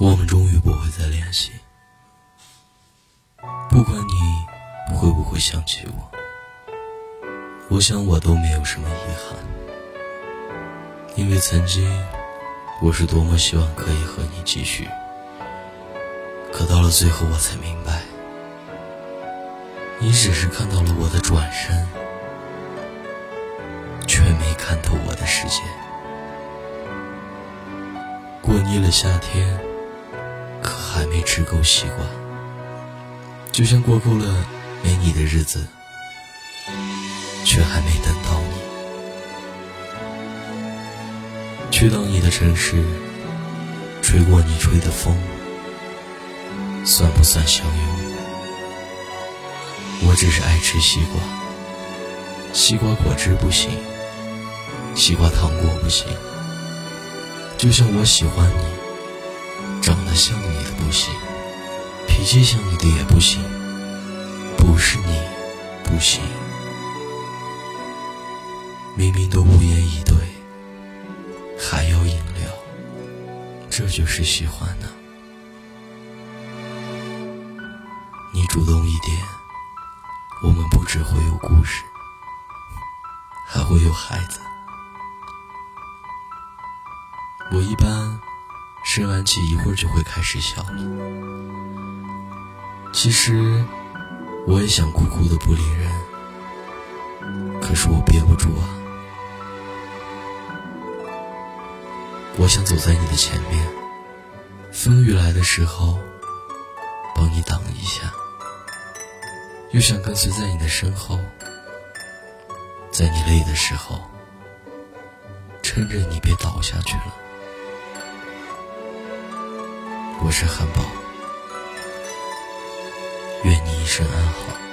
我们终于不会再联系。不管你会不会想起我，我想我都没有什么遗憾，因为曾经我是多么希望可以和你继续，可到了最后我才明白，你只是看到了我的转身，却没看透我的世界。过腻了夏天，没吃够西瓜。就像过够了没你的日子，却还没等到你。去到你的城市，吹过你吹的风，算不算相拥？我只是爱吃西瓜，西瓜果汁不行，西瓜糖果不行。就像我喜欢你，长得像你的不行。脾气像你的也不行，不是你不行，明明都无言以对，还要硬聊，这就是喜欢呢。你主动一点，我们不只会有故事，还会有孩子。我一般生完气一会儿就会开始笑了。其实，我也想哭哭的不理人，可是我憋不住啊。我想走在你的前面，风雨来的时候帮你挡一下，又想跟随在你的身后，在你累的时候撑着你别倒下去了。我是汉堡。愿你一生安好。